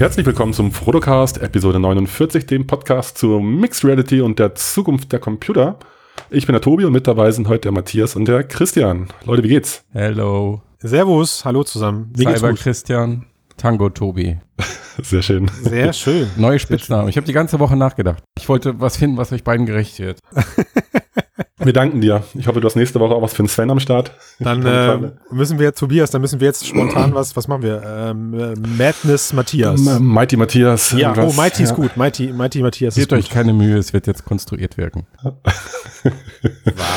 Herzlich willkommen zum Frodocast, Episode 49, dem Podcast zur Mixed Reality und der Zukunft der Computer. Ich bin der Tobi und mit dabei sind heute der Matthias und der Christian. Leute, wie geht's? Hello. Servus, hallo zusammen. Wie Cyber Christian, Tango Tobi. Sehr schön. Sehr schön. Neue Spitznamen. Ich habe die ganze Woche nachgedacht. Ich wollte was finden, was euch beiden gerecht wird. Wir danken dir. Ich hoffe, du hast nächste Woche auch was für den Sven am Start. Dann äh, müssen wir, Tobias, dann müssen wir jetzt spontan was, was machen wir? Ähm, äh, Madness Matthias. M Mighty Matthias. Ja, oh, Mighty ist gut. Mighty, Mighty Matthias Gebt euch keine Mühe, es wird jetzt konstruiert wirken.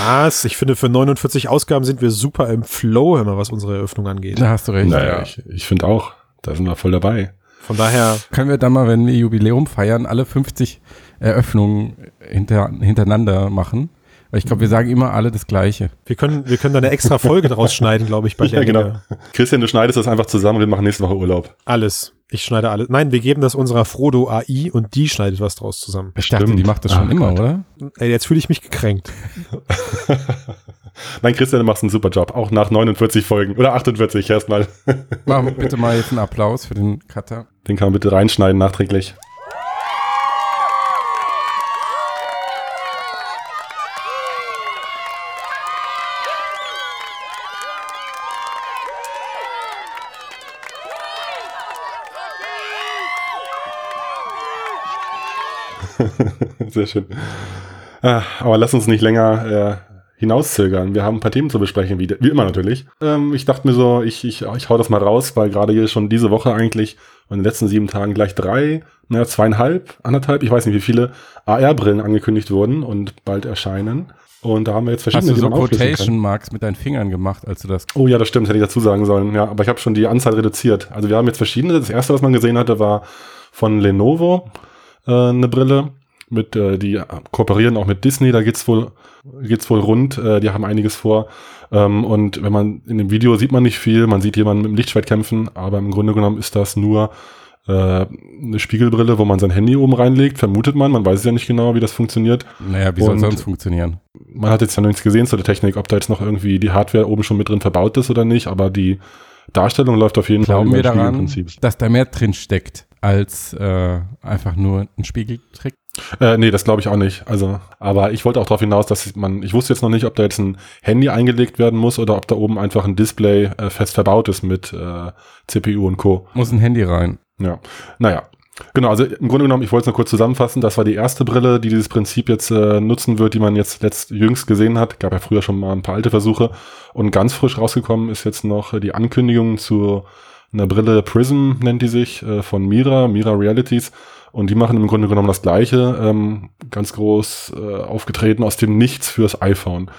was? Ich finde, für 49 Ausgaben sind wir super im Flow, immer was unsere Eröffnung angeht. Da hast du recht. Naja, ich, ich finde auch, da sind wir voll dabei. Von daher. Können wir dann mal, wenn wir Jubiläum feiern, alle 50 Eröffnungen hinter, hintereinander machen? Weil ich glaube, wir sagen immer alle das Gleiche. Wir können, wir können da eine extra Folge draus schneiden, glaube ich, bei ja, der genau. Dinge. Christian, du schneidest das einfach zusammen, wir machen nächste Woche Urlaub. Alles. Ich schneide alles. Nein, wir geben das unserer Frodo AI und die schneidet was draus zusammen. Ich dachte, die macht das schon Ach, immer, Gott. oder? Ey, jetzt fühle ich mich gekränkt. Nein, Christian, du machst einen super Job. Auch nach 49 Folgen. Oder 48 erstmal. Mach bitte mal jetzt einen Applaus für den Cutter. Den kann man bitte reinschneiden nachträglich. Sehr schön. Ah, aber lass uns nicht länger äh, hinauszögern. Wir haben ein paar Themen zu besprechen, wie, wie immer natürlich. Ähm, ich dachte mir so, ich, ich, ich hau das mal raus, weil gerade hier schon diese Woche eigentlich und in den letzten sieben Tagen gleich drei, naja, zweieinhalb, anderthalb, ich weiß nicht wie viele AR-Brillen angekündigt wurden und bald erscheinen. Und da haben wir jetzt verschiedene Hast du so Quotation Marks mit deinen Fingern gemacht, als du das. Oh ja, das stimmt, hätte ich dazu sagen sollen. Ja, aber ich habe schon die Anzahl reduziert. Also wir haben jetzt verschiedene. Das erste, was man gesehen hatte, war von Lenovo äh, eine Brille mit, äh, die kooperieren auch mit Disney, da geht's wohl, geht's wohl rund, äh, die haben einiges vor. Ähm, und wenn man in dem Video sieht man nicht viel, man sieht jemanden mit dem Lichtschwert kämpfen, aber im Grunde genommen ist das nur äh, eine Spiegelbrille, wo man sein Handy oben reinlegt, vermutet man, man weiß ja nicht genau, wie das funktioniert. Naja, wie soll es sonst funktionieren? Man hat jetzt ja noch nichts gesehen zu der Technik, ob da jetzt noch irgendwie die Hardware oben schon mit drin verbaut ist oder nicht, aber die Darstellung läuft auf jeden Glauben Fall. Glauben wir daran, dass da mehr drin steckt als äh, einfach nur ein Spiegeltrick? Äh, nee, das glaube ich auch nicht. Also, aber ich wollte auch darauf hinaus, dass man, ich wusste jetzt noch nicht, ob da jetzt ein Handy eingelegt werden muss oder ob da oben einfach ein Display äh, fest verbaut ist mit äh, CPU und Co. Muss ein Handy rein. Ja. Naja. Genau, also im Grunde genommen, ich wollte es nur kurz zusammenfassen, das war die erste Brille, die dieses Prinzip jetzt äh, nutzen wird, die man jetzt letzt jüngst gesehen hat. Gab ja früher schon mal ein paar alte Versuche. Und ganz frisch rausgekommen ist jetzt noch die Ankündigung zu einer Brille Prism, nennt die sich, äh, von Mira, Mira Realities. Und die machen im Grunde genommen das Gleiche, ähm, ganz groß äh, aufgetreten aus dem Nichts fürs iPhone.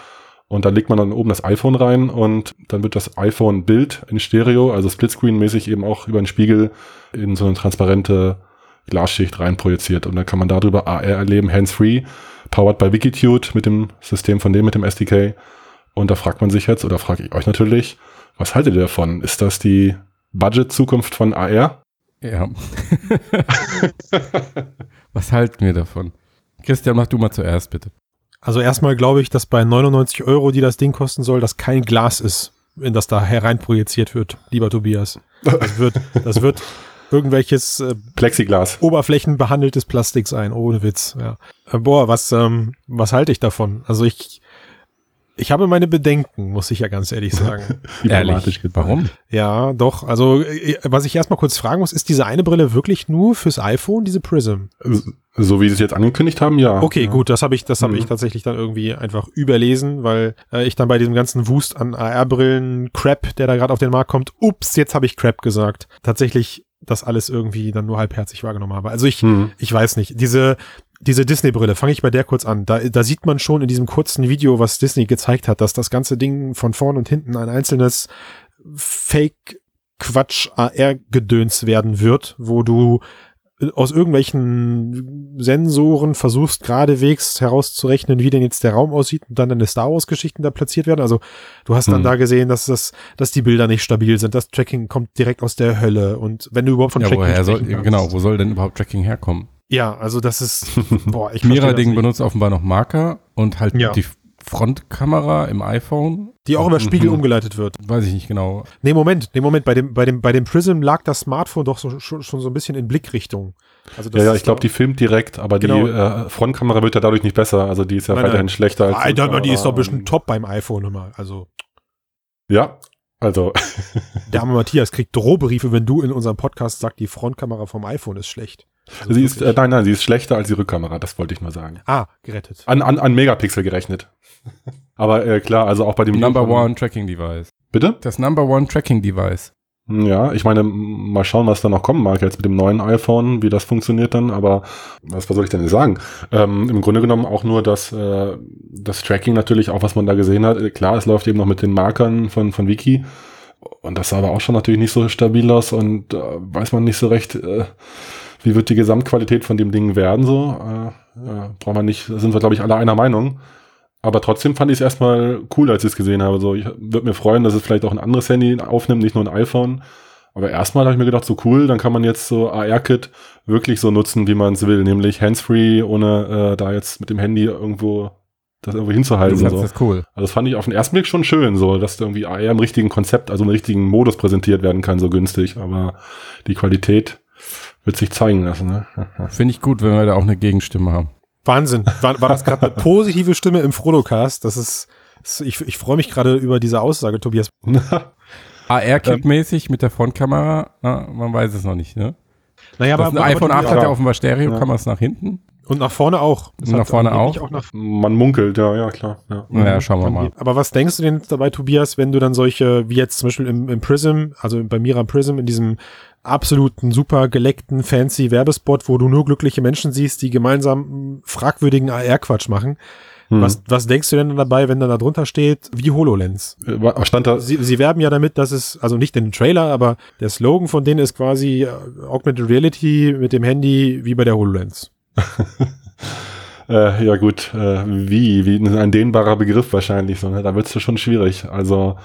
Und da legt man dann oben das iPhone rein und dann wird das iPhone-Bild in Stereo, also Splitscreen-mäßig eben auch über den Spiegel in so eine transparente Glasschicht rein projiziert. Und dann kann man darüber AR erleben, hands-free, powered by Wikitude mit dem System von dem, mit dem SDK. Und da fragt man sich jetzt, oder frage ich euch natürlich, was haltet ihr davon? Ist das die Budget-Zukunft von AR? Ja. Was halten wir davon? Christian, mach du mal zuerst, bitte. Also erstmal glaube ich, dass bei 99 Euro, die das Ding kosten soll, das kein Glas ist, in das da hereinprojiziert wird, lieber Tobias. Das wird, das wird irgendwelches äh, Plexiglas. Oberflächenbehandeltes Plastik sein, ohne Witz. Ja. Äh, boah, was, ähm, was halte ich davon? Also ich ich habe meine Bedenken, muss ich ja ganz ehrlich sagen. ehrlich. Warum? Ja, doch. Also, äh, was ich erstmal kurz fragen muss, ist diese eine Brille wirklich nur fürs iPhone, diese Prism? So wie sie es jetzt angekündigt haben, ja. Okay, ja. gut, das habe ich, das habe mhm. ich tatsächlich dann irgendwie einfach überlesen, weil äh, ich dann bei diesem ganzen Wust an AR-Brillen, Crap, der da gerade auf den Markt kommt, ups, jetzt habe ich Crap gesagt. Tatsächlich das alles irgendwie dann nur halbherzig wahrgenommen habe. Also ich, hm. ich weiß nicht. Diese, diese Disney-Brille, fange ich bei der kurz an. Da, da sieht man schon in diesem kurzen Video, was Disney gezeigt hat, dass das ganze Ding von vorn und hinten ein einzelnes Fake-Quatsch-AR-Gedöns werden wird, wo du aus irgendwelchen Sensoren versuchst geradewegs herauszurechnen, wie denn jetzt der Raum aussieht und dann deine Star Wars Geschichten da platziert werden. Also du hast dann hm. da gesehen, dass das, dass die Bilder nicht stabil sind. Das Tracking kommt direkt aus der Hölle und wenn du überhaupt von ja, Tracking woher soll, genau, wo soll denn überhaupt Tracking herkommen? Ja, also das ist, boah, ich Mira-Ding benutzt offenbar noch Marker und halt ja. die Frontkamera im iPhone. Die auch über Spiegel Mhm. umgeleitet wird. Weiß ich nicht genau. Nee, Moment, nee, Moment, bei dem, bei dem, bei dem Prism lag das Smartphone doch so, schon, schon so ein bisschen in Blickrichtung. Also das Ja, ja, ich glaube, die filmt direkt, aber Genau. die äh, Frontkamera wird ja dadurch nicht besser. Also die ist ja Nein, weiterhin nein. schlechter als. Aber die ist doch ähm, bestimmt top beim iPhone immer. Also, Ja, also der arme Matthias kriegt Drohbriefe, wenn du in unserem Podcast sagst, die Frontkamera vom iPhone ist schlecht. Also sie ist, äh, nein, nein, sie ist schlechter als die Rückkamera, das wollte ich nur sagen. ah, gerettet. An, an, an Megapixel gerechnet. aber äh, klar, also auch bei dem Number One Tracking Device. Bitte? Das Number One Tracking Device. Ja, ich meine, mal schauen, was da noch kommen mag jetzt mit dem neuen iPhone, wie das funktioniert dann, aber was, was soll ich denn sagen? Ähm, Im Grunde genommen auch nur das, äh, das Tracking natürlich, auch was man da gesehen hat. Äh, Klar, es läuft eben noch mit den Markern von, von Wiki und das sah aber auch schon natürlich nicht so stabil aus und äh, weiß man nicht so recht, äh, wie wird die Gesamtqualität von dem Ding werden so. Äh, ja, braucht man nicht, da sind wir glaube ich alle einer Meinung. Aber trotzdem fand ich es erstmal cool, als ich es gesehen habe. So, ich würde mir freuen, dass es vielleicht auch ein anderes Handy aufnimmt, nicht nur ein iPhone. Aber erstmal habe ich mir gedacht, so cool, dann kann man jetzt so AR-Kit wirklich so nutzen, wie man es will, nämlich handsfree, ohne äh, da jetzt mit dem Handy irgendwo das irgendwo hinzuhalten. Das So. ist cool. Also das fand ich auf den ersten Blick schon schön, so, dass da irgendwie AR im richtigen Konzept, also im richtigen Modus präsentiert werden kann, so günstig. Aber die Qualität wird sich zeigen lassen. Ne? Finde ich gut, wenn wir da auch eine Gegenstimme haben. Wahnsinn. War, war das gerade eine positive Stimme im Frodocast? Das ist, das- ich, ich freue mich gerade über diese Aussage, Tobias. AR-Kit-mäßig mit der Frontkamera, na, man weiß es noch nicht, ne? Naja, Das ein iPhone 8 hat ja offenbar Stereo, Ja. kann man es nach hinten? und nach vorne auch. Das Und nach vorne angeblich auch? nach Man munkelt, ja, ja, klar. Ja. Naja, schauen wir mal. Aber was denkst du denn dabei, Tobias, wenn du dann solche, wie jetzt zum Beispiel im, im Prism, also bei Miram Prism, in diesem absoluten, super geleckten, fancy Werbespot, wo du nur glückliche Menschen siehst, die gemeinsam fragwürdigen AR-Quatsch machen. Hm. Was, was denkst du denn dabei, wenn dann da drunter steht, wie HoloLens? Äh, Stand da, Sie, sie werben ja damit, dass es, also nicht dem Trailer, aber der Slogan von denen ist quasi äh, Augmented Reality mit dem Handy wie bei der HoloLens. Äh, ja gut, äh, wie, wie ein dehnbarer Begriff wahrscheinlich, so, ne? da wird's ja schon schwierig. Also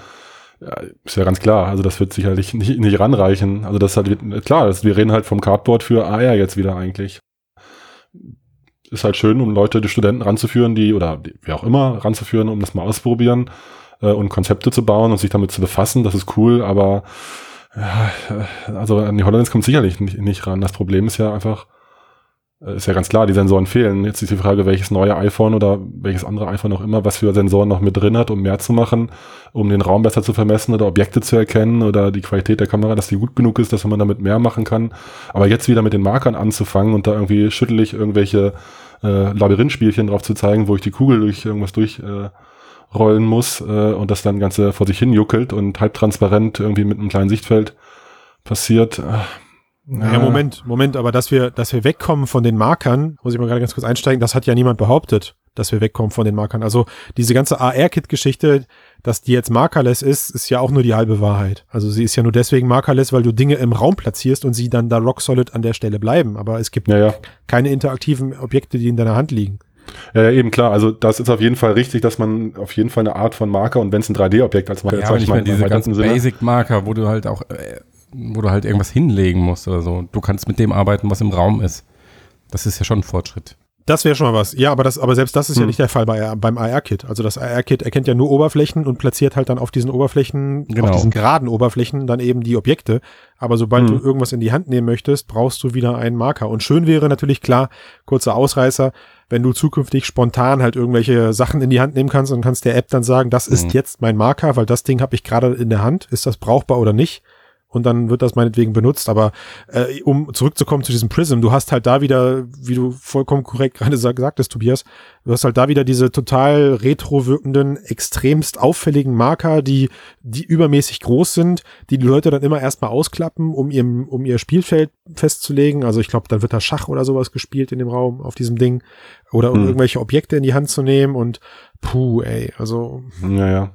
ja, ist ja ganz klar, also das wird sicherlich nicht, nicht ranreichen. Also das halt, klar, das, wir reden halt vom Cardboard für AR jetzt wieder eigentlich. Ist halt schön, um Leute, die Studenten ranzuführen, die, oder die, wie auch immer, ranzuführen, um das mal auszuprobieren äh, und Konzepte zu bauen und sich damit zu befassen, das ist cool, aber ja, äh, also an die HoloLens kommt sicherlich nicht, nicht ran. Das Problem ist ja einfach, Ist ja ganz klar, die Sensoren fehlen. Jetzt ist die Frage, welches neue iPhone oder welches andere iPhone auch immer, was für Sensoren noch mit drin hat, um mehr zu machen, um den Raum besser zu vermessen oder Objekte zu erkennen oder die Qualität der Kamera, dass die gut genug ist, dass man damit mehr machen kann. Aber jetzt wieder mit den Markern anzufangen und da irgendwie schüttelig irgendwelche äh, Labyrinthspielchen drauf zu zeigen, wo ich die Kugel durch irgendwas durchrollen äh, rollen muss äh, und das dann Ganze vor sich hin juckelt und halbtransparent irgendwie mit einem kleinen Sichtfeld passiert. Äh, Ja, Moment, Moment, aber dass wir, dass wir wegkommen von den Markern, muss ich mal gerade ganz kurz einsteigen, das hat ja niemand behauptet, dass wir wegkommen von den Markern. Also diese ganze AR-Kit-Geschichte, dass die jetzt markerless ist, ist ja auch nur die halbe Wahrheit. Also sie ist ja nur deswegen markerless, weil du Dinge im Raum platzierst und sie dann da rock solid an der Stelle bleiben. Aber es gibt Ja, ja. keine interaktiven Objekte, die in deiner Hand liegen. Ja, ja, eben klar. Also das ist auf jeden Fall richtig, dass man auf jeden Fall eine Art von Marker und wenn es ein 3D-Objekt als Marker Ja, sag nicht mehr diese ganzen. Basic-Marker, wo du halt auch, äh, wo du halt irgendwas hinlegen musst oder so. Du kannst mit dem arbeiten, was im Raum ist. Das ist ja schon ein Fortschritt. Das wäre schon mal was. Ja, aber das, aber selbst das ist ja Hm. nicht der Fall bei, beim AR-Kit. Also das AR-Kit erkennt ja nur Oberflächen und platziert halt dann auf diesen Oberflächen, Genau. auf diesen geraden Oberflächen dann eben die Objekte. Aber sobald Hm. du irgendwas in die Hand nehmen möchtest, brauchst du wieder einen Marker. Und schön wäre natürlich klar, kurzer Ausreißer, wenn du zukünftig spontan halt irgendwelche Sachen in die Hand nehmen kannst und kannst der App dann sagen, das ist Mhm. jetzt mein Marker, weil das Ding habe ich gerade in der Hand. Ist das brauchbar oder nicht? Und dann wird das meinetwegen benutzt. Aber äh, um zurückzukommen zu diesem Prism, du hast halt da wieder, wie du vollkommen korrekt gerade sag, sagtest, Tobias, du hast halt da wieder diese total retro wirkenden, extremst auffälligen Marker, die, die übermäßig groß sind, die die Leute dann immer erstmal ausklappen, um, ihrem, um ihr Spielfeld festzulegen. Also ich glaube, dann wird da Schach oder sowas gespielt in dem Raum auf diesem Ding. Oder um Hm. irgendwelche Objekte in die Hand zu nehmen und puh, ey, also Ja, ja.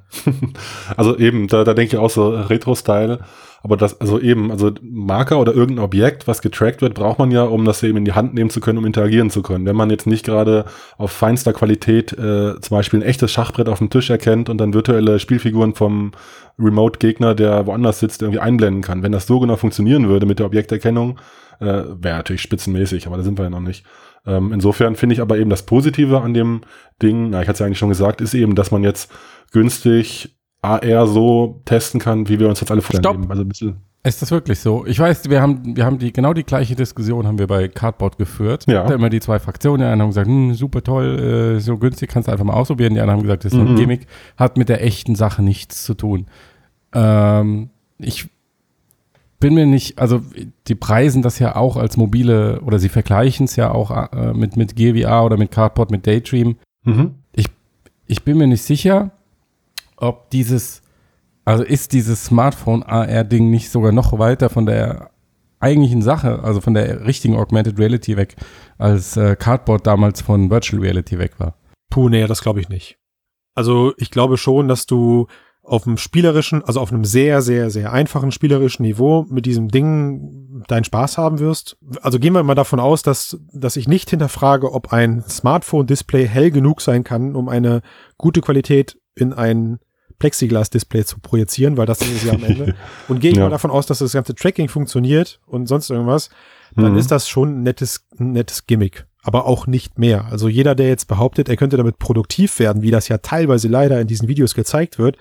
also eben, da, da denke ich auch so Retro-Style. Aber das, also eben, also Marker oder irgendein Objekt, was getrackt wird, braucht man ja, um das eben in die Hand nehmen zu können, um interagieren zu können. Wenn man jetzt nicht gerade auf feinster Qualität äh, zum Beispiel ein echtes Schachbrett auf dem Tisch erkennt und dann virtuelle Spielfiguren vom Remote-Gegner, der woanders sitzt, irgendwie einblenden kann. Wenn das so genau funktionieren würde mit der Objekterkennung, äh, wäre natürlich spitzenmäßig, aber da sind wir ja noch nicht. Ähm, insofern finde ich aber eben das Positive an dem Ding, na, ich hatte es ja eigentlich schon gesagt, ist eben, dass man jetzt günstig AR so testen kann, wie wir uns jetzt alle vorstellen. Stopp. Also ein bisschen, Ist das wirklich so? Ich weiß, wir haben, wir haben die, genau die gleiche Diskussion haben wir bei Cardboard geführt. Ja. Da immer die zwei Fraktionen. Die einen haben gesagt, hm, super toll, äh, so günstig kannst du einfach mal ausprobieren. Die anderen haben gesagt, das ist nur ein Mhm. Gimmick, hat mit der echten Sache nichts zu tun. Ähm, ich bin mir nicht, also die preisen das ja auch als mobile, oder sie vergleichen es ja auch äh, mit, mit GVR oder mit Cardboard, mit Daydream. mhm. Ich bin mir nicht sicher, ob dieses, also ist dieses Smartphone-AR-Ding nicht sogar noch weiter von der eigentlichen Sache, also von der richtigen Augmented Reality weg, als äh, Cardboard damals von Virtual Reality weg war. Puh, nee, das glaube ich nicht. Also ich glaube schon, dass du auf einem spielerischen, also auf einem sehr, sehr, sehr einfachen spielerischen Niveau mit diesem Ding deinen Spaß haben wirst. Also gehen wir mal davon aus, dass, dass ich nicht hinterfrage, ob ein Smartphone-Display hell genug sein kann, um eine gute Qualität in ein Plexiglas-Display zu projizieren, weil das ist es ja am Ende. Und gehe ich Ja. mal davon aus, dass das ganze Tracking funktioniert und sonst irgendwas, dann Mhm. ist das schon ein nettes, ein nettes Gimmick. Aber auch nicht mehr. Also jeder, der jetzt behauptet, er könnte damit produktiv werden, wie das ja teilweise leider in diesen Videos gezeigt wird,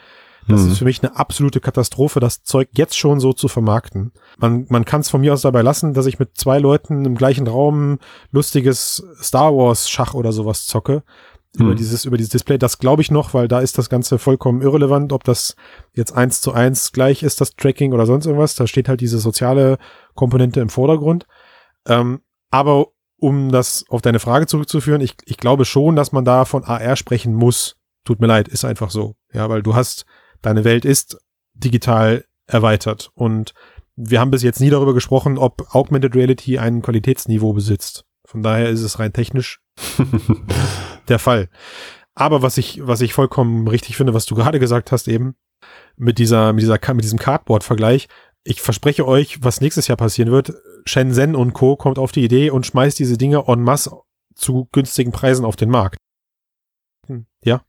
das Mhm. ist für mich eine absolute Katastrophe, das Zeug jetzt schon so zu vermarkten. Man, man kann es von mir aus dabei lassen, dass ich mit zwei Leuten im gleichen Raum lustiges Star Wars Schach oder sowas zocke. Über Mhm. dieses, über dieses Display. Das glaube ich noch, weil da ist das Ganze vollkommen irrelevant, ob das jetzt eins zu eins gleich ist, das Tracking oder sonst irgendwas. Da steht halt diese soziale Komponente im Vordergrund. Ähm, aber um das auf deine Frage zurückzuführen, ich, ich glaube schon, dass man da von AR sprechen muss. Tut mir leid, ist einfach so. Ja, weil du hast, deine Welt ist digital erweitert und wir haben bis jetzt nie darüber gesprochen, ob Augmented Reality ein Qualitätsniveau besitzt. Von daher ist es rein technisch der Fall. Aber was ich, was ich vollkommen richtig finde, was du gerade gesagt hast eben, mit dieser, mit dieser, mit diesem Cardboard-Vergleich, ich verspreche euch, was nächstes Jahr passieren wird. Shenzhen und Co. kommt auf die Idee und schmeißt diese Dinge en masse zu günstigen Preisen auf den Markt. Hm, Ja.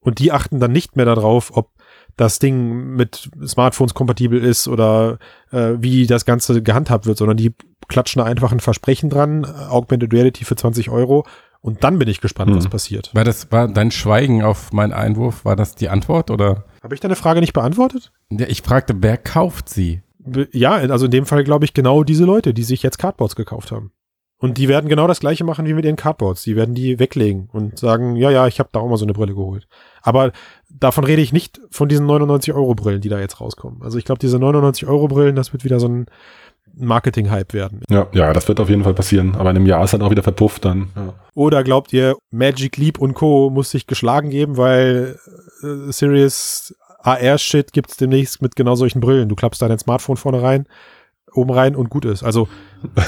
Und die achten dann nicht mehr darauf, ob das Ding mit Smartphones kompatibel ist oder äh, wie das Ganze gehandhabt wird, sondern die klatschen da einfach ein Versprechen dran, Augmented Reality für 20 Euro und dann bin ich gespannt, was Mhm. passiert. War das, war dein Schweigen auf meinen Einwurf, war das die Antwort oder? Habe ich deine Frage nicht beantwortet? Ja, ich fragte, wer kauft sie? Ja, also in dem Fall glaube ich genau diese Leute, die sich jetzt Cardboards gekauft haben. Und die werden genau das gleiche machen wie mit ihren Cardboards. Die werden die weglegen und sagen, ja, ja, ich habe da auch mal so eine Brille geholt. Aber davon rede ich nicht von diesen 99 Euro Brillen, die da jetzt rauskommen. Also ich glaube, diese 99 Euro Brillen, das wird wieder so ein Marketing-Hype werden. Ja, ja, das wird auf jeden Fall passieren. Aber in einem Jahr ist dann auch wieder verpufft dann. Ja. Oder glaubt ihr, Magic Leap und Co. muss sich geschlagen geben, weil äh, Serious AR-Shit gibt's demnächst mit genau solchen Brillen. Du klappst dein Smartphone vorne rein, oben rein und gut ist. Also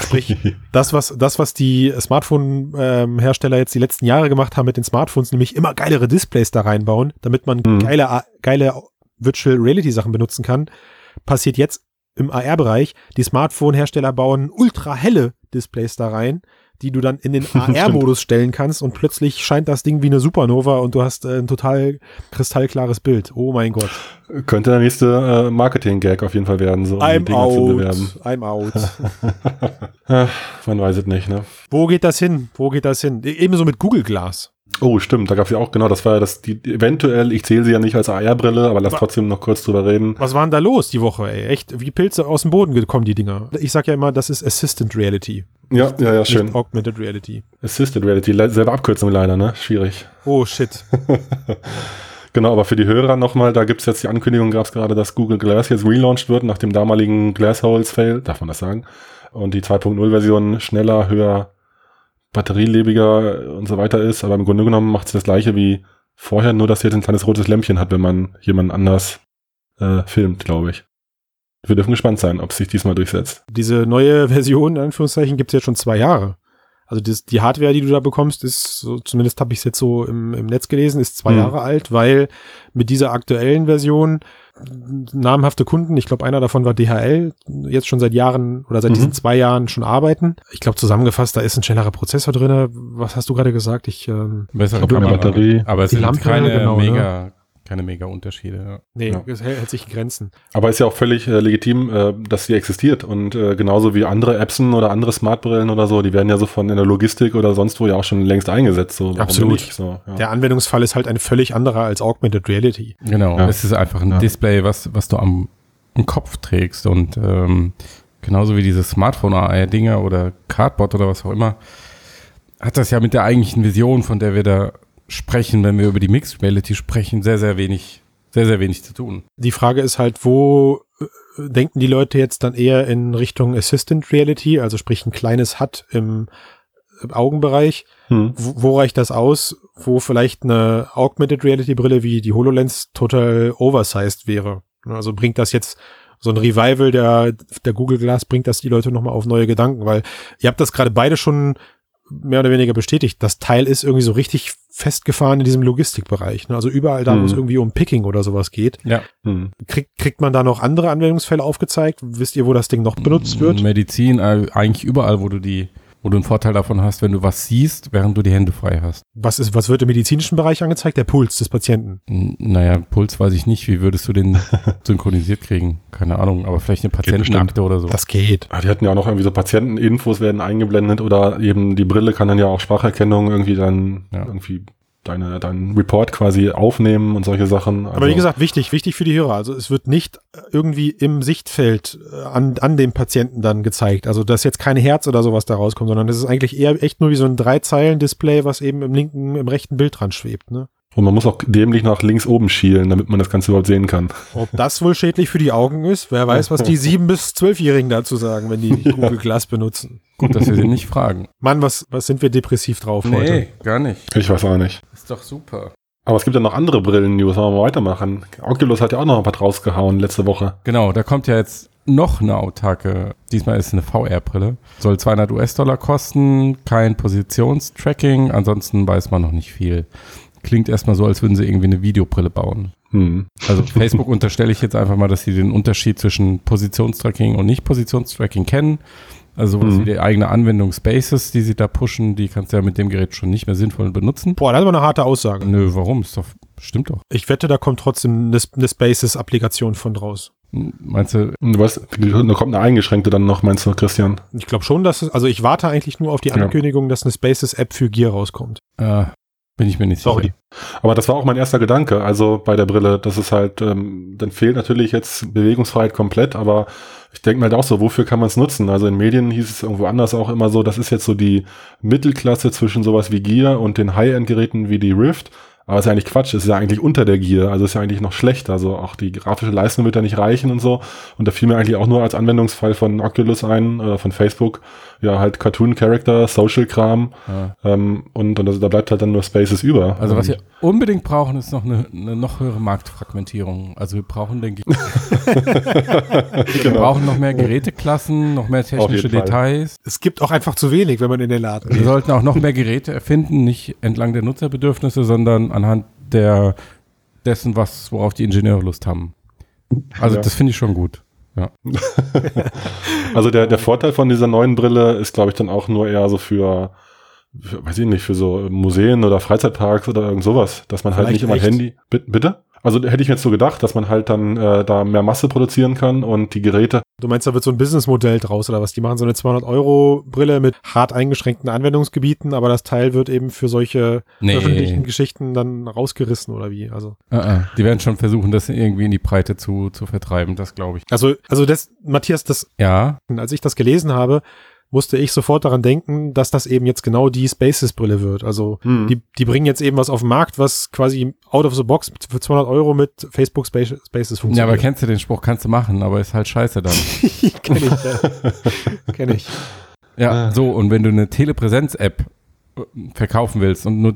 sprich, das, was, das, was die Smartphone-Hersteller jetzt die letzten Jahre gemacht haben mit den Smartphones, nämlich immer geilere Displays da reinbauen, damit man Mhm. geile, geile Virtual Reality-Sachen benutzen kann, passiert jetzt im AR-Bereich. Die Smartphone-Hersteller bauen ultra helle Displays da rein, die du dann in den AR-Modus stellen kannst und plötzlich scheint das Ding wie eine Supernova und du hast äh, ein total kristallklares Bild. Oh mein Gott. Könnte der nächste äh, Marketing-Gag auf jeden Fall werden, so um die I'm Dinger zu out. bewerben. I'm out. Ach, man weiß es nicht, ne? Wo geht das hin? Wo geht das hin? Ebenso mit Google Glass. Oh, stimmt, da gab es ja auch, genau, das war ja das, die, eventuell, ich zähle sie ja nicht als AR-Brille, aber lass Wa- trotzdem noch kurz drüber reden. Was war denn da los die Woche, ey? Echt, wie Pilze aus dem Boden gekommen, die Dinger. Ich sag ja immer, das ist Assistant Reality. Ja, ja, ja, schön. Augmented Reality. Assisted Reality, le- selbe Abkürzung leider, ne? Schwierig. Oh, shit. Genau, aber für die Hörer nochmal, da gibt's jetzt die Ankündigung, gab's gerade, dass Google Glass jetzt relaunched wird nach dem damaligen Glassholes-Fail, darf man das sagen? Und die 2.0-Version schneller, höher, batterielebiger und so weiter ist, aber im Grunde genommen macht sie das gleiche wie vorher, nur dass sie jetzt ein kleines rotes Lämpchen hat, wenn man jemanden anders äh, filmt, glaube ich. Wir dürfen gespannt sein, ob es sich diesmal durchsetzt. Diese neue Version, in Anführungszeichen, gibt's jetzt schon zwei Jahre. Also das, die Hardware, die du da bekommst, ist, so, zumindest habe ich es jetzt so im, im Netz gelesen, ist zwei Mhm. Jahre alt, weil mit dieser aktuellen Version namhafte Kunden, ich glaube einer davon war DHL, jetzt schon seit Jahren oder seit Mhm. diesen zwei Jahren schon arbeiten. Ich glaube zusammengefasst, da ist ein schnellerer Prozessor drinne. Was hast du gerade gesagt? Ich ähm, Bessere Ich glaub, eine Kamera. Batterie. Aber es Die sind Lampe, keine genau, ne? mega, keine mega Unterschiede. Nee, Ja. es hält, hält sich in Grenzen. Aber ist ja auch völlig äh, legitim, äh, dass sie existiert. Und äh, genauso wie andere Appsen oder andere Smartbrillen oder so, die werden ja so von in der Logistik oder sonst wo ja auch schon längst eingesetzt. So, Absolut. Nicht? So, ja. Der Anwendungsfall ist halt ein völlig anderer als Augmented Reality. Genau, Ja. es ist einfach ein Ja. Display, was, was du am, am Kopf trägst und ähm, genauso wie diese Smartphone-AR-Dinger oder Cardboard oder was auch immer, hat das ja mit der eigentlichen Vision, von der wir da sprechen, wenn wir über die Mixed Reality sprechen, sehr, sehr wenig, sehr, sehr wenig zu tun. Die Frage ist halt, wo äh, denken die Leute jetzt dann eher in Richtung Assistant Reality, also sprich ein kleines HUD im, im Augenbereich. Hm. Wo, wo reicht das aus, wo vielleicht eine Augmented Reality Brille wie die HoloLens total oversized wäre? Also bringt das jetzt so ein Revival der, der Google Glass, bringt das die Leute nochmal auf neue Gedanken, weil ihr habt das gerade beide schon mehr oder weniger bestätigt. Das Teil ist irgendwie so richtig festgefahren in diesem Logistikbereich. Ne? Also überall da, wo es Mhm. irgendwie um Picking oder sowas geht. Ja. Hm. Kriegt, kriegt man da noch andere Anwendungsfälle aufgezeigt? Wisst ihr, wo das Ding noch benutzt wird? Medizin, eigentlich überall, wo du die, wo du einen Vorteil davon hast, wenn du was siehst, während du die Hände frei hast. Was ist, was wird im medizinischen Bereich angezeigt? Der Puls des Patienten. N- Naja, Puls weiß ich nicht. Wie würdest du den synchronisiert kriegen? Keine Ahnung, aber vielleicht eine Patientenakte oder so. Das geht. Ah, Die hatten ja auch noch irgendwie so Patienteninfos werden eingeblendet oder eben die Brille kann dann ja auch Spracherkennung irgendwie dann Ja. irgendwie deine, deinen Report quasi aufnehmen und solche Sachen. Aber wie gesagt, wichtig, wichtig für die Hörer. Also es wird nicht irgendwie im Sichtfeld äh, an, an dem Patienten dann gezeigt. Also dass jetzt kein Herz oder sowas da rauskommt, sondern das ist eigentlich eher echt nur wie so ein Drei-Zeilen-Display, was eben im linken, im rechten Bild dran schwebt. Ne? Und man muss auch dämlich nach links oben schielen, damit man das Ganze überhaupt sehen kann. Ob das wohl schädlich für die Augen ist, wer weiß, was die sieben bis zwölfjährigen dazu sagen, wenn die Google Glass benutzen. Gut, dass wir sie nicht fragen. Mann, was, was sind wir depressiv drauf heute? gar nicht. Ich weiß auch nicht. Ist doch super. Aber es gibt ja noch andere Brillen-News, wollen wir mal weitermachen. Oculus hat ja auch noch ein paar rausgehauen letzte Woche. Genau, da kommt ja jetzt noch eine autarke, diesmal ist es eine VR-Brille. Soll 200 US-Dollar kosten, kein Positionstracking, ansonsten weiß man noch nicht viel. Klingt erstmal so, als würden sie irgendwie eine Videobrille bauen. Hm. Also Facebook unterstelle ich jetzt einfach mal, dass sie den Unterschied zwischen Positionstracking und Nicht-Positionstracking kennen. Also sowas Mhm. wie die eigene Anwendung Spaces, die sie da pushen, die kannst du ja mit dem Gerät schon nicht mehr sinnvoll benutzen. Boah, das war eine harte Aussage. Nö, warum? Ist doch, stimmt doch. Ich wette, da kommt trotzdem eine, eine Spaces-Applikation von raus. Meinst du, Du weißt, da kommt eine eingeschränkte dann noch, meinst du, Christian? Ich glaube schon, dass es, also ich warte eigentlich nur auf die Ja. Ankündigung, dass eine Spaces-App für Gear rauskommt. äh, bin ich mir nicht Sorry. sicher. Aber das war auch mein erster Gedanke, also bei der Brille, das ist halt, ähm, dann fehlt natürlich jetzt Bewegungsfreiheit komplett, aber ich denke mir halt auch so, wofür kann man es nutzen? Also in Medien hieß es irgendwo anders auch immer so, das ist jetzt so die Mittelklasse zwischen sowas wie Gear und den High-End-Geräten wie die Rift. Aber ist ja eigentlich Quatsch, ist ja eigentlich unter der Gear, also ist ja eigentlich noch schlechter. Also auch die grafische Leistung wird ja nicht reichen und so. Und da fiel mir eigentlich auch nur als Anwendungsfall von Oculus ein, oder von Facebook, ja halt Cartoon Character, Social Kram, Ja. ähm, und, und also da bleibt halt dann nur Spaces über. Also was wir unbedingt brauchen, ist noch eine, eine noch höhere Marktfragmentierung. Also wir brauchen, denke ich, wir brauchen noch mehr Geräteklassen, noch mehr technische. Details. Es gibt auch einfach zu wenig, wenn man in den Laden Wir geht. sollten auch noch mehr Geräte erfinden, nicht entlang der Nutzerbedürfnisse, sondern anhand der dessen, was, worauf die Ingenieure Lust haben. Also Ja. das finde ich schon gut. Also der, der Vorteil von dieser neuen Brille ist, glaube ich, dann auch nur eher so für, für, weiß ich nicht, für so Museen oder Freizeitparks oder irgend sowas, dass man halt Vielleicht nicht immer echt? Handy. Bitte? Also hätte ich mir jetzt so gedacht, dass man halt dann äh, da mehr Masse produzieren kann und die Geräte. Du meinst, da wird so ein Businessmodell draus oder was? Die machen so eine 200-Euro-Brille mit hart eingeschränkten Anwendungsgebieten, aber das Teil wird eben für solche Nee. öffentlichen Geschichten dann rausgerissen oder wie? Also, Äh, äh. Die werden schon versuchen, das irgendwie in die Breite zu, zu vertreiben, das glaube ich. also, also das, Matthias, das, Ja, als ich das gelesen habe, musste ich sofort daran denken, dass das eben jetzt genau die Spaces-Brille wird. Also Hm. die, die bringen jetzt eben was auf den Markt, was quasi out of the box für 200 Euro mit Facebook Spaces Spaces ja, funktioniert. aber kennst du den Spruch, kannst du machen, aber ist halt scheiße dann. Kenn ich, ja. Kenn ich. Ja, Ah. so, und wenn du eine Telepräsenz-App äh, verkaufen willst und nur,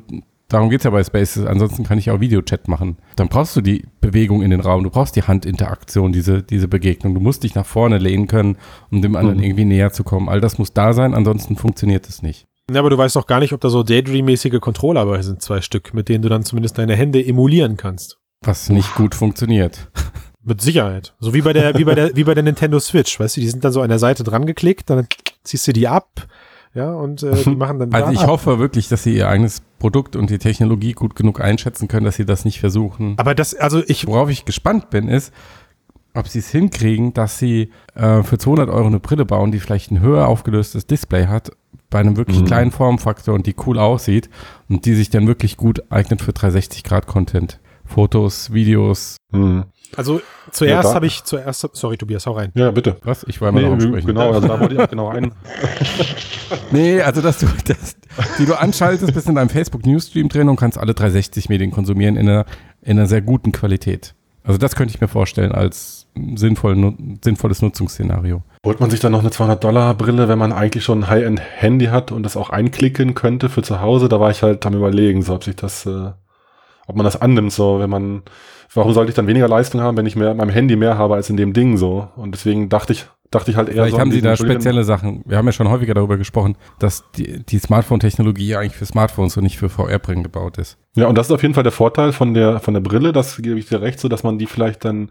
darum geht's ja bei Spaces, ansonsten kann ich auch Videochat machen, dann brauchst du die Bewegung in den Raum, du brauchst die Handinteraktion, diese, diese Begegnung, du musst dich nach vorne lehnen können, um dem anderen Mhm. irgendwie näher zu kommen. All das muss da sein, ansonsten funktioniert es nicht. Ja, aber du weißt doch gar nicht, ob da so Daydream-mäßige Controller bei sind, zwei Stück, mit denen du dann zumindest deine Hände emulieren kannst. Was nicht gut funktioniert. Mit Sicherheit. So wie bei der, wie bei der, wie bei der Nintendo Switch, weißt du, die sind dann so an der Seite dran geklickt, dann ziehst du die ab, ja, und äh, die machen dann Also da ich ab. hoffe wirklich, dass sie ihr eigenes Produkt und die Technologie gut genug einschätzen können, dass sie das nicht versuchen. Aber das, also ich, Worauf ich gespannt bin, ist, ob sie es hinkriegen, dass sie äh, für 200 Euro eine Brille bauen, die vielleicht ein höher aufgelöstes Display hat, bei einem wirklich Mhm. kleinen Formfaktor und die cool aussieht und die sich dann wirklich gut eignet für 360-Grad-Content. Fotos, Videos. Hm. Also zuerst Ja, habe ich, zuerst, sorry Tobias, hau rein. Ja, bitte. Was? Ich war immer noch am Sprechen. genau, also da wollte ich auch genau ein. Nee, also dass du das, die du anschaltest, bist in deinem Facebook Newsstream drin und kannst alle 360 Medien konsumieren in einer, in einer sehr guten Qualität. Also das könnte ich mir vorstellen als sinnvoll, nu sinnvolles Nutzungsszenario. Holt man sich dann noch eine 200-Dollar-Brille, wenn man eigentlich schon ein High-End-Handy hat und das auch einklicken könnte für zu Hause? Da war ich halt am überlegen, so ob sich das, äh, ob man das annimmt, so wenn man, warum sollte ich dann weniger Leistung haben, wenn ich mehr in meinem Handy mehr habe als in dem Ding so? Und deswegen dachte ich, dachte ich halt eher Vielleicht so haben sie da spezielle Sachen. Wir haben ja schon häufiger darüber gesprochen, dass die, die Smartphone-Technologie eigentlich für Smartphones und nicht für VR-Brillen gebaut ist. Ja, und das ist auf jeden Fall der Vorteil von der, von der Brille, das gebe ich dir recht, so dass man die vielleicht dann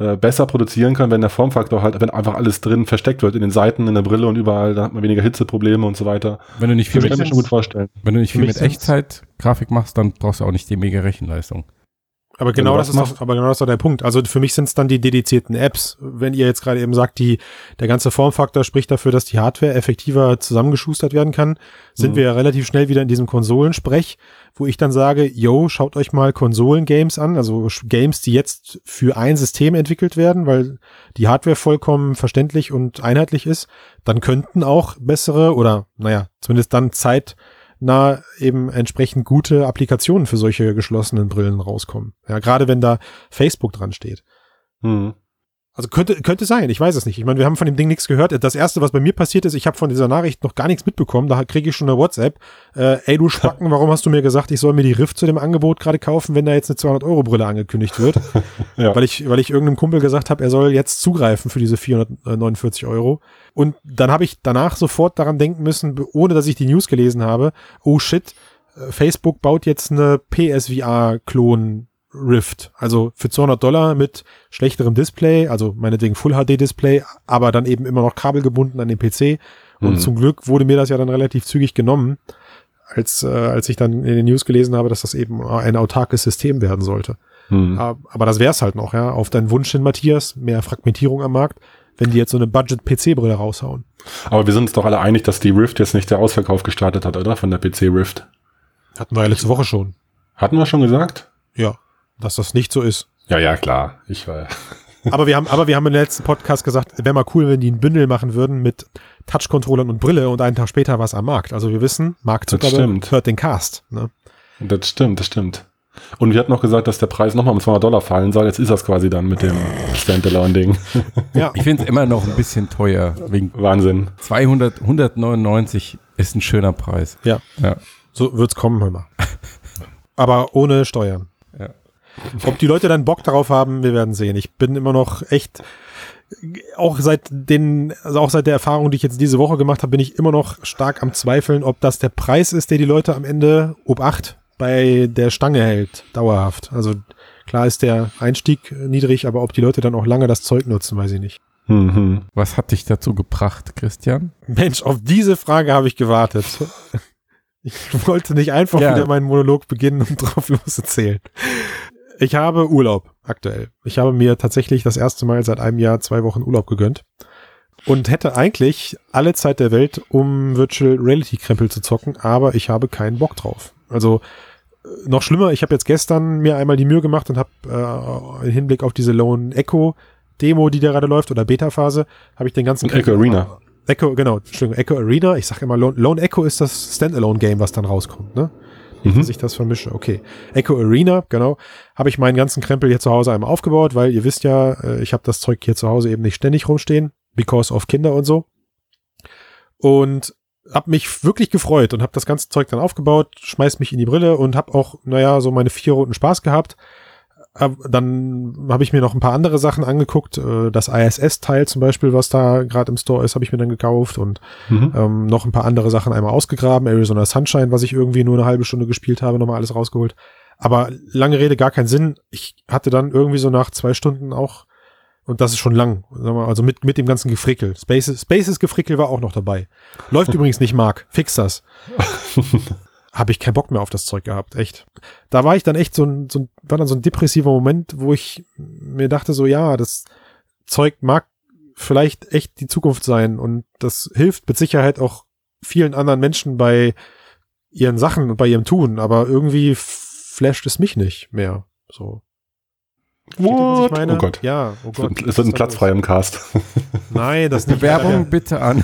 äh, besser produzieren kann, wenn der Formfaktor halt, wenn einfach alles drin versteckt wird, in den Seiten, in der Brille und überall, dann hat man weniger Hitzeprobleme und so weiter. Wenn du nicht viel mit, schon gut vorstellen. wenn du nicht viel mit Echtzeit-Grafik machst, dann brauchst du auch nicht die mega Rechenleistung. Aber genau du das ist machst. doch, aber genau das ist doch der Punkt. Also für mich sind es dann die dedizierten Apps. Wenn ihr jetzt gerade eben sagt, die, der ganze Formfaktor spricht dafür, dass die Hardware effektiver zusammengeschustert werden kann, sind Mhm. wir ja relativ schnell wieder in diesem Konsolensprech, wo ich dann sage, yo, schaut euch mal Konsolen-Games an, also Games, die jetzt für ein System entwickelt werden, weil die Hardware vollkommen verständlich und einheitlich ist, dann könnten auch bessere oder, naja, zumindest dann zeitnah eben entsprechend gute Applikationen für solche geschlossenen Brillen rauskommen. Ja, gerade wenn da Facebook dran steht. Hm. Also könnte, könnte sein, ich weiß es nicht. Ich meine, wir haben von dem Ding nichts gehört. Das erste, was bei mir passiert ist, ich habe von dieser Nachricht noch gar nichts mitbekommen. Da kriege ich schon eine WhatsApp. Äh, ey, du Spacken, warum hast du mir gesagt, ich soll mir die Rift zu dem Angebot gerade kaufen, wenn da jetzt eine 200-Euro-Brille angekündigt wird? Ja. Weil ich, weil ich irgendeinem Kumpel gesagt habe, er soll jetzt zugreifen für diese 449 Euro. Und dann habe ich danach sofort daran denken müssen, ohne dass ich die News gelesen habe, oh shit, äh, Facebook baut jetzt eine PSVR-Klon Rift. Also für 200 Dollar mit schlechterem Display, also meinetwegen Full HD Display, aber dann eben immer noch kabelgebunden an den PC. Und Mhm. zum Glück wurde mir das ja dann relativ zügig genommen, als, äh, als ich dann in den News gelesen habe, dass das eben ein autarkes System werden sollte. Hm. Aber aber das wär's halt noch, ja. Auf deinen Wunsch hin, Matthias, mehr Fragmentierung am Markt, wenn die jetzt so eine Budget-PC-Brille raushauen. Aber wir sind uns doch alle einig, dass die Rift jetzt nicht der Ausverkauf gestartet hat, oder? Von der PC Rift. Hatten wir ja letzte Woche schon. Hatten wir schon gesagt? Ja. Dass das nicht so ist. Ja, ja, klar. Ich war. Aber wir haben, aber wir haben im letzten Podcast gesagt, wäre mal cool, wenn die ein Bündel machen würden mit Touch-Controllern und Brille und einen Tag später war es am Markt. Also wir wissen, Mark Das Zuckerberg stimmt. hört den Cast. Ne? Das stimmt, das stimmt. Und wir hatten noch gesagt, dass der Preis nochmal um 200 Dollar fallen soll. Jetzt ist das quasi dann mit dem Standalone-Ding. Ja. Ich finde es immer noch ein bisschen teuer. Wegen Wahnsinn. 200, 199 ist ein schöner Preis. Ja. Ja. So wird's kommen, hör mal. Aber ohne Steuern. Ob die Leute dann Bock darauf haben, wir werden sehen. Ich bin immer noch echt, auch seit den, also auch seit der Erfahrung, die ich jetzt diese Woche gemacht habe, bin ich immer noch stark am Zweifeln, ob das der Preis ist, der die Leute am Ende ob acht bei der Stange hält, dauerhaft. Also klar ist der Einstieg niedrig, aber ob die Leute dann auch lange das Zeug nutzen, weiß ich nicht. Mhm. Was hat dich dazu gebracht, Christian? Mensch, auf diese Frage habe ich gewartet. Ich wollte nicht einfach Ja. wieder meinen Monolog beginnen und drauf loserzählen. Ich habe Urlaub aktuell. Ich habe mir tatsächlich das erste Mal seit einem Jahr zwei Wochen Urlaub gegönnt und hätte eigentlich alle Zeit der Welt, um Virtual Reality Krempel zu zocken, aber ich habe keinen Bock drauf. Also äh, noch schlimmer, ich habe jetzt gestern mir einmal die Mühe gemacht und habe äh, im Hinblick auf diese Lone Echo Demo, die da gerade läuft oder Beta-Phase, habe ich den ganzen Echo Arena. Echo, genau, Entschuldigung, Echo Arena. Ich sage immer, Lone, Lone Echo ist das Standalone-Game, was dann rauskommt, ne? Mhm. dass ich das vermische. Okay. Echo Arena, genau. Habe ich meinen ganzen Krempel hier zu Hause einmal aufgebaut, weil ihr wisst ja, äh, ich habe das Zeug hier zu Hause eben nicht ständig rumstehen, because of Kinder und so. Und habe mich wirklich gefreut und habe das ganze Zeug dann aufgebaut, schmeiß mich in die Brille und habe auch, naja, so meine vier Runden Spaß gehabt. Dann habe ich mir noch ein paar andere Sachen angeguckt. Äh, Das ISS-Teil zum Beispiel, was da gerade im Store ist, habe ich mir dann gekauft und Mhm. ähm, noch ein paar andere Sachen einmal ausgegraben. Arizona Sunshine, was ich irgendwie nur eine halbe Stunde gespielt habe, nochmal alles rausgeholt. Aber lange Rede, gar keinen Sinn. Ich hatte dann irgendwie so nach zwei Stunden auch Und das ist schon lang. Mal, Also mit, mit dem ganzen Gefrickel. Spaces, Spaces Gefrickel war auch noch dabei. Läuft übrigens nicht, Marc. Fix das. Habe ich keinen Bock mehr auf das Zeug gehabt, echt. Da war ich dann echt so ein, so ein, war dann so ein depressiver Moment, wo ich mir dachte so, ja, das Zeug mag vielleicht echt die Zukunft sein und das hilft mit Sicherheit auch vielen anderen Menschen bei ihren Sachen und bei ihrem Tun, aber irgendwie flasht es mich nicht mehr, so. What? meine? Oh Gott. Ja, oh Es Gott. wird, es wird ein Platz frei im Cast. Nein, das ist nicht Werbung bitte an.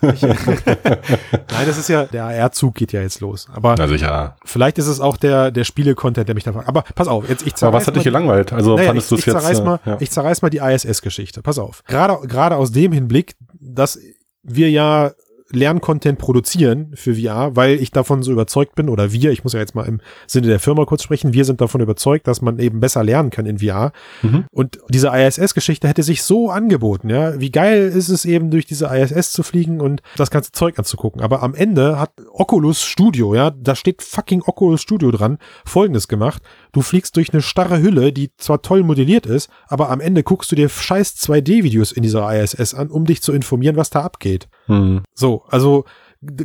Nein, das ist ja, der AR-Zug geht ja jetzt los. Aber Na sicher. vielleicht ist es auch der, der Spiele-Content, der mich da fragt. Aber pass auf, jetzt ich Aber zerreiß was hat dich gelangweilt? Also Naja, fandest du ich, es jetzt? zerreiß äh, mal, ja. Ich zerreiß mal die ISS-Geschichte. Pass auf. Gerade, gerade aus dem Hinblick, dass wir ja Lerncontent produzieren für VR, weil ich davon so überzeugt bin, oder wir, ich muss ja jetzt mal im Sinne der Firma kurz sprechen, wir sind davon überzeugt, dass man eben besser lernen kann in VR. Mhm. Und diese ISS-Geschichte hätte sich so angeboten, ja. Wie geil ist es eben, durch diese ISS zu fliegen und das ganze Zeug anzugucken. Aber am Ende hat Oculus Studio, ja, da steht fucking Oculus Studio dran, folgendes gemacht. Du fliegst durch eine starre Hülle, die zwar toll modelliert ist, aber am Ende guckst du dir scheiß 2D-Videos in dieser ISS an, um dich zu informieren, was da abgeht. Hm. So, also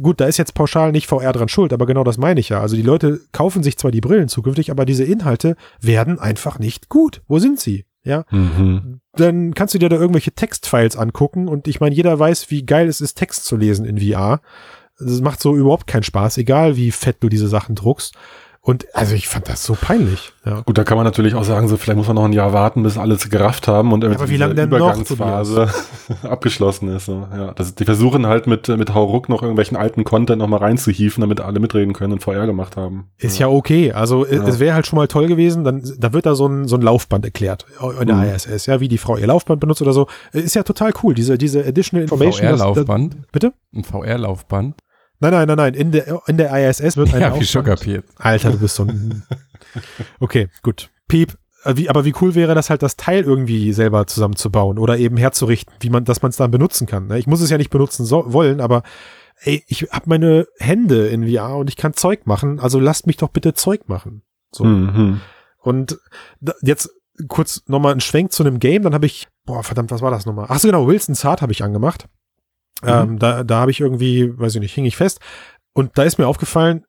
gut, da ist jetzt pauschal nicht VR dran schuld, aber genau das meine ich ja. Also die Leute kaufen sich zwar die Brillen zukünftig, aber diese Inhalte werden einfach nicht gut. Wo sind sie? Ja, Mhm. dann kannst du dir da irgendwelche Textfiles angucken und ich meine, jeder weiß, wie geil es ist, Text zu lesen in VR. Das macht so überhaupt keinen Spaß, egal wie fett du diese Sachen druckst. Und also ich fand das so peinlich. Ja. Gut, da kann man natürlich auch sagen, so vielleicht muss man noch ein Jahr warten, bis alles gerafft haben und damit aber wie diese lange denn noch, Übergangsphase abgeschlossen ist. So. Ja, das, die versuchen halt mit, mit Hauruck noch irgendwelchen alten Content noch mal reinzuhieven, damit alle mitreden können und VR gemacht haben. Ist ja okay. Also Ja. es wäre halt schon mal toll gewesen, dann da wird da so ein, so ein Laufband erklärt in der Mhm. ISS, ja, wie die Frau ihr Laufband benutzt oder so. Ist ja total cool, diese, diese Additional Information. VR-Laufband. Bitte? Ein VR-Laufband. Nein, nein, nein, nein. In der, in der ISS wird ein Ja, wie schon kapiert. Alter, du bist so ein. Okay, gut. Piep. Äh, Wie, aber wie cool wäre das halt, das Teil irgendwie selber zusammenzubauen oder eben herzurichten, wie man, dass man es dann benutzen kann. ne? Ich muss es ja nicht benutzen so, wollen, aber ey, ich habe meine Hände in VR und ich kann Zeug machen, also lasst mich doch bitte Zeug machen. So. Mhm. Und da, jetzt kurz nochmal ein Schwenk zu einem Game, dann habe ich, boah, verdammt, was war das nochmal? Ach so, genau, Wilson's Heart habe ich angemacht. Ähm, da da habe ich irgendwie, weiß ich nicht, hing ich fest. Und da ist mir aufgefallen,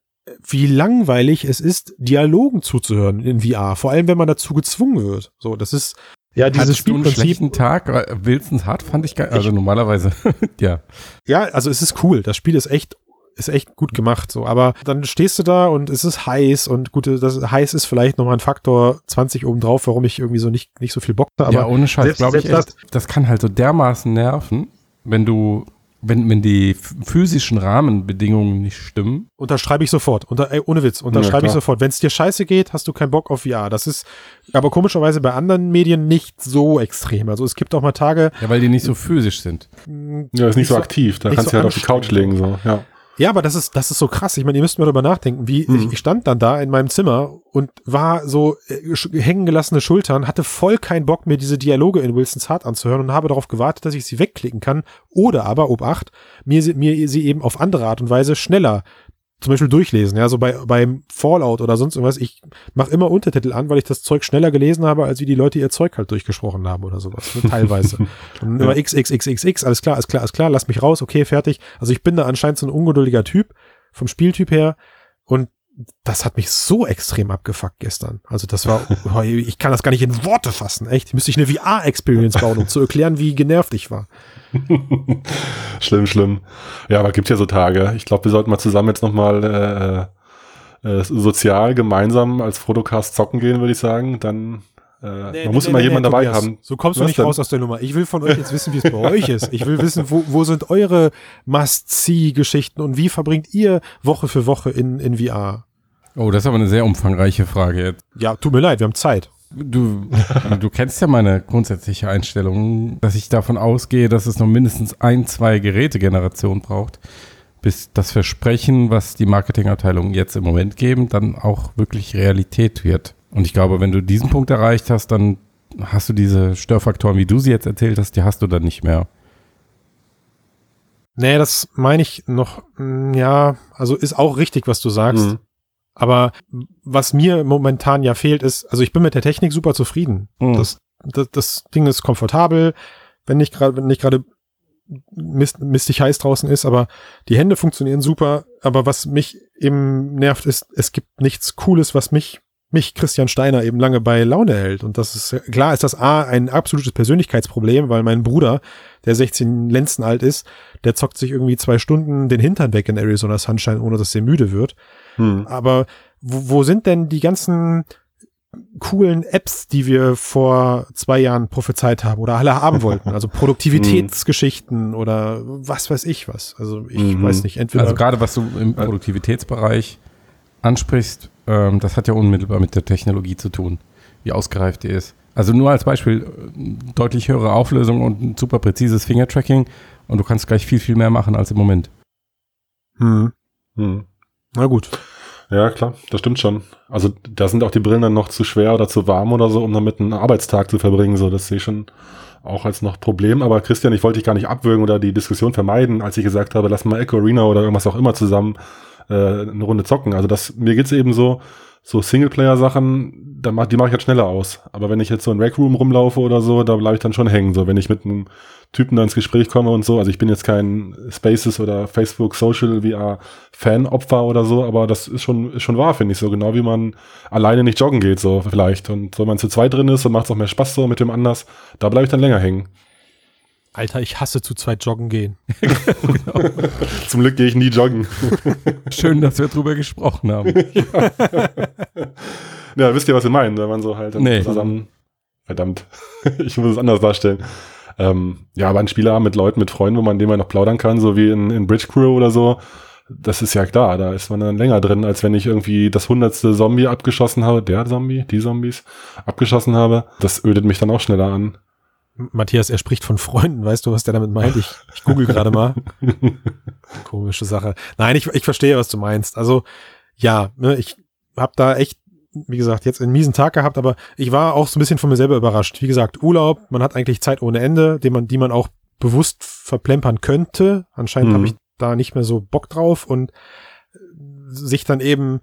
wie langweilig es ist, Dialogen zuzuhören in VR, vor allem wenn man dazu gezwungen wird. So, das ist ja dieses einen Spielprinzip. schlechten Tag? Äh, Wilsons Hart fand ich geil. Also normalerweise, ja. Ja, also es ist cool. Das Spiel ist echt ist echt gut gemacht, so. Aber dann stehst du da und es ist heiß und gut, das heiß ist vielleicht nochmal ein Faktor 20 obendrauf, warum ich irgendwie so nicht, nicht so viel Bock habe. ja, ohne Scheiß, glaube ich echt. Das kann halt so dermaßen nerven, wenn du, wenn, wenn die physischen Rahmenbedingungen nicht stimmen. Unterschreibe ich sofort. Unter, ey, ohne Witz, unterschreibe Ja, ich sofort. Wenn es dir scheiße geht, hast du keinen Bock auf VR. Das ist aber komischerweise bei anderen Medien nicht so extrem. Also es gibt auch mal Tage, Ja, weil die nicht so physisch sind. mh, Ja, ist nicht so aktiv. Da kannst so du halt auf die Couch legen. So. Ja. Ja, aber das ist, das ist so krass. Ich meine, ihr müsst mal darüber nachdenken, wie Mhm. ich, ich stand dann da in meinem Zimmer und war so äh, sch- hängen gelassene Schultern, hatte voll keinen Bock, mir diese Dialoge in Wilsons Heart anzuhören und habe darauf gewartet, dass ich sie wegklicken kann. Oder aber, Obacht, mir, mir sie eben auf andere Art und Weise schneller zum Beispiel durchlesen. Ja, so bei, beim Fallout oder sonst irgendwas. Ich mache immer Untertitel an, weil ich das Zeug schneller gelesen habe, als wie die Leute ihr Zeug halt durchgesprochen haben oder sowas. Ne, teilweise. Und immer x, x, x, x, x, alles klar, alles klar, alles klar, lass mich raus, okay, fertig. Also ich bin da anscheinend so ein ungeduldiger Typ, vom Spieltyp her. Und das hat mich so extrem abgefuckt gestern. Also das war, ich kann das gar nicht in Worte fassen, echt. Müsste ich eine VR-Experience bauen, um zu erklären, wie genervt ich war. schlimm, schlimm. Ja, aber gibt ja so Tage. Ich glaube, wir sollten mal zusammen jetzt nochmal äh, äh, sozial gemeinsam als Fotocast zocken gehen, würde ich sagen. Dann äh, man muss immer jemanden dabei Tobias, haben. So kommst du nicht denn? raus aus der Nummer. Ich will von euch jetzt wissen, wie es bei euch ist. Ich will wissen, wo, wo sind eure Must-See-Geschichten und wie verbringt ihr Woche für Woche in, in VR? Oh, das ist aber eine sehr umfangreiche Frage jetzt. Ja, tut mir leid, wir haben Zeit. Du, du kennst ja meine grundsätzliche Einstellung, dass ich davon ausgehe, dass es noch mindestens ein, zwei Gerätegenerationen braucht, bis das Versprechen, was die Marketingabteilungen jetzt im Moment geben, dann auch wirklich Realität wird. Und ich glaube, wenn du diesen Punkt erreicht hast, dann hast du diese Störfaktoren, wie du sie jetzt erzählt hast, die hast du dann nicht mehr. Nee, das meine ich noch, mm, ja, also ist auch richtig, was du sagst. Mhm. Aber was mir momentan ja fehlt, ist, also ich bin mit der Technik super zufrieden. Mhm. Das das, das Ding ist komfortabel, wenn nicht gerade, wenn nicht gerade mist, mistig heiß draußen ist, aber die Hände funktionieren super. Aber was mich eben nervt, ist, es gibt nichts Cooles, was mich mich Christian Steiner eben lange bei Laune hält. Und das ist, klar ist das A, ein absolutes Persönlichkeitsproblem, weil mein Bruder, der 16 Lenzen alt ist, der zockt sich irgendwie zwei Stunden den Hintern weg in Arizona Sunshine, ohne dass er müde wird. Hm. Aber wo, wo sind denn die ganzen coolen Apps, die wir vor zwei Jahren prophezeit haben oder alle haben wollten. Also Produktivitätsgeschichten oder was weiß ich was. Also ich mhm. weiß nicht, entweder. Also gerade was du im Produktivitätsbereich ansprichst, ähm, das hat ja unmittelbar mit der Technologie zu tun, wie ausgereift die ist. Also nur als Beispiel, äh, deutlich höhere Auflösung und ein super präzises Fingertracking und du kannst gleich viel, viel mehr machen als im Moment. Hm. Hm. Na gut. Ja, klar, das stimmt schon. Also da sind auch die Brillen dann noch zu schwer oder zu warm oder so, um damit einen Arbeitstag zu verbringen. So, das sehe ich schon auch als noch Problem. Aber Christian, ich wollte dich gar nicht abwürgen oder die Diskussion vermeiden, als ich gesagt habe, lass mal Echo Arena oder irgendwas auch immer zusammen äh, eine Runde zocken. Also das, mir geht's eben so, so Singleplayer-Sachen, die mache ich halt schneller aus. Aber wenn ich jetzt so in Rec Room rumlaufe oder so, da bleibe ich dann schon hängen. So, wenn ich mit einem Typen da ins Gespräch komme und so. Also ich bin jetzt kein Spaces oder Facebook Social VR Fan-Opfer oder so, aber das ist schon, ist schon wahr, finde ich. So genau wie man alleine nicht joggen geht, so vielleicht. Und wenn man zu zweit drin ist, dann macht es auch mehr Spaß so mit dem anders. Da bleibe ich dann länger hängen. Alter, ich hasse zu zweit joggen gehen. genau. Zum Glück gehe ich nie joggen. Schön, dass wir drüber gesprochen haben. ja. ja, wisst ihr, was wir meinen, wenn man so halt nee. zusammen. Verdammt, ich muss es anders darstellen. Ähm, ja, aber ein Spieler mit Leuten, mit Freunden, wo man dem man noch plaudern kann, so wie in, in Bridge Crew oder so, das ist ja klar, da ist man dann länger drin, als wenn ich irgendwie das hundertste Zombie abgeschossen habe, der Zombie, die Zombies abgeschossen habe. Das ödet mich dann auch schneller an. Matthias, er spricht von Freunden, weißt du, was der damit meint? Ich, ich google gerade mal. Komische Sache. Nein, ich, ich verstehe, was du meinst. Also, ja, ne, ich habe da echt, wie gesagt, jetzt einen miesen Tag gehabt, aber ich war auch so ein bisschen von mir selber überrascht. Wie gesagt, Urlaub, man hat eigentlich Zeit ohne Ende, die man, die man auch bewusst verplempern könnte. Anscheinend mhm. habe ich da nicht mehr so Bock drauf und sich dann eben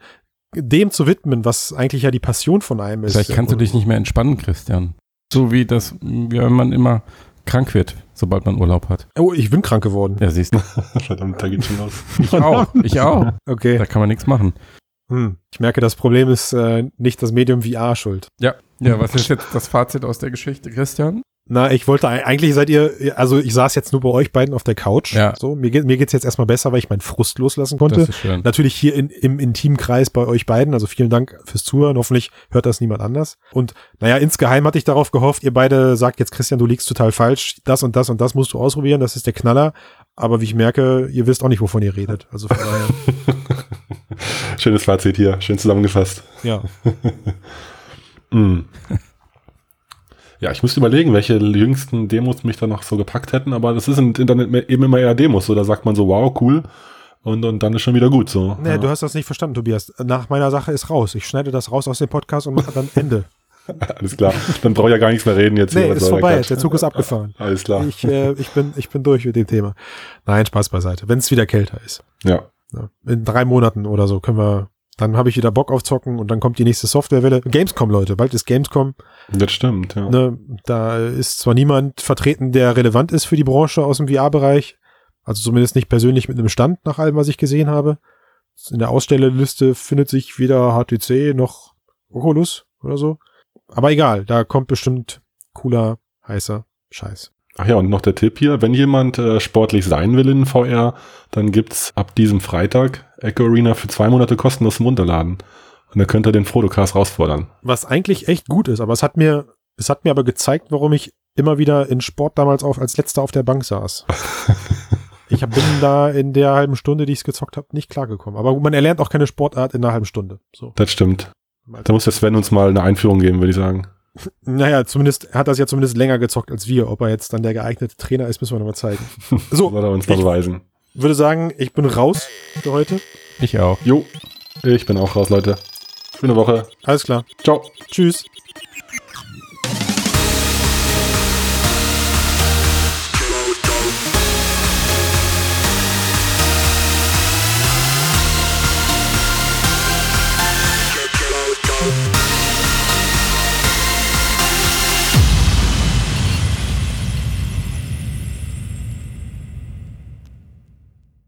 dem zu widmen, was eigentlich ja die Passion von einem ist. Vielleicht kannst du dich nicht mehr entspannen, Christian. So wie das, wie wenn man immer krank wird, sobald man Urlaub hat. Oh, ich bin krank geworden. Ja, siehst du. Verdammt, da geht schon los. Ich auch, ich auch. Okay. Da kann man nichts machen. Hm. Ich merke, das Problem ist äh, nicht das Medium VR schuld. Ja. Ja, was ist jetzt das Fazit aus der Geschichte, Christian? Na, ich wollte eigentlich seid ihr, also ich saß jetzt nur bei euch beiden auf der Couch. Ja. So, mir, geht, mir geht's jetzt erstmal besser, weil ich meinen Frust loslassen konnte. Das ist schön. Natürlich hier in, im Intimkreis bei euch beiden. Also vielen Dank fürs Zuhören. Hoffentlich hört das niemand anders. Und naja, insgeheim hatte ich darauf gehofft, ihr beide sagt jetzt, Christian, du liegst total falsch. Das und das und das musst du ausprobieren. Das ist der Knaller. Aber wie ich merke, ihr wisst auch nicht, wovon ihr redet. Also von daher. Schönes Fazit hier. Schön zusammengefasst. Ja. mm. Ja, ich müsste überlegen, welche jüngsten Demos mich da noch so gepackt hätten, aber das ist im Internet eben immer eher Demos, so da sagt man so, wow, cool. Und, und dann ist schon wieder gut so. Nee, ja. du hast das nicht verstanden, Tobias. Nach meiner Sache ist raus. Ich schneide das raus aus dem Podcast und mache dann Ende. Alles klar. Dann brauche ich ja gar nichts mehr reden jetzt. Nee, ist vorbei. Der, der Zug ist abgefahren. Alles klar. Ich, äh, ich, bin, ich bin durch mit dem Thema. Nein, Spaß beiseite. Wenn es wieder kälter ist. Ja. In drei Monaten oder so können wir dann habe ich wieder Bock auf Zocken und dann kommt die nächste Softwarewelle. Gamescom, Leute, bald ist Gamescom. Das stimmt, ja. Ne, da ist zwar niemand vertreten, der relevant ist für die Branche aus dem VR-Bereich. Also zumindest nicht persönlich mit einem Stand, nach allem, was ich gesehen habe. In der Ausstellerliste findet sich weder HTC noch Oculus oder so. Aber egal, da kommt bestimmt cooler, heißer Scheiß. Ach ja, und noch der Tipp hier, wenn jemand äh, sportlich sein will in VR, dann gibt's ab diesem Freitag Echo Arena für zwei Monate kostenlos zum Runterladen. Und dann könnt ihr den Fotocast rausfordern. Was eigentlich echt gut ist, aber es hat mir, es hat mir aber gezeigt, warum ich immer wieder in Sport damals auf, als letzter auf der Bank saß. ich bin da in der halben Stunde, die ich es gezockt habe, nicht klargekommen. Aber man erlernt auch keine Sportart in einer halben Stunde. So. Das stimmt. Da muss der Sven uns mal eine Einführung geben, würde ich sagen. Naja, zumindest hat er es ja zumindest länger gezockt als wir. Ob er jetzt dann der geeignete Trainer ist, müssen wir nochmal zeigen. So. Soll er uns mal beweisen. Würde sagen, ich bin raus für heute. Ich auch. Jo. Ich bin auch raus, Leute. Schöne Woche. Alles klar. Ciao. Tschüss.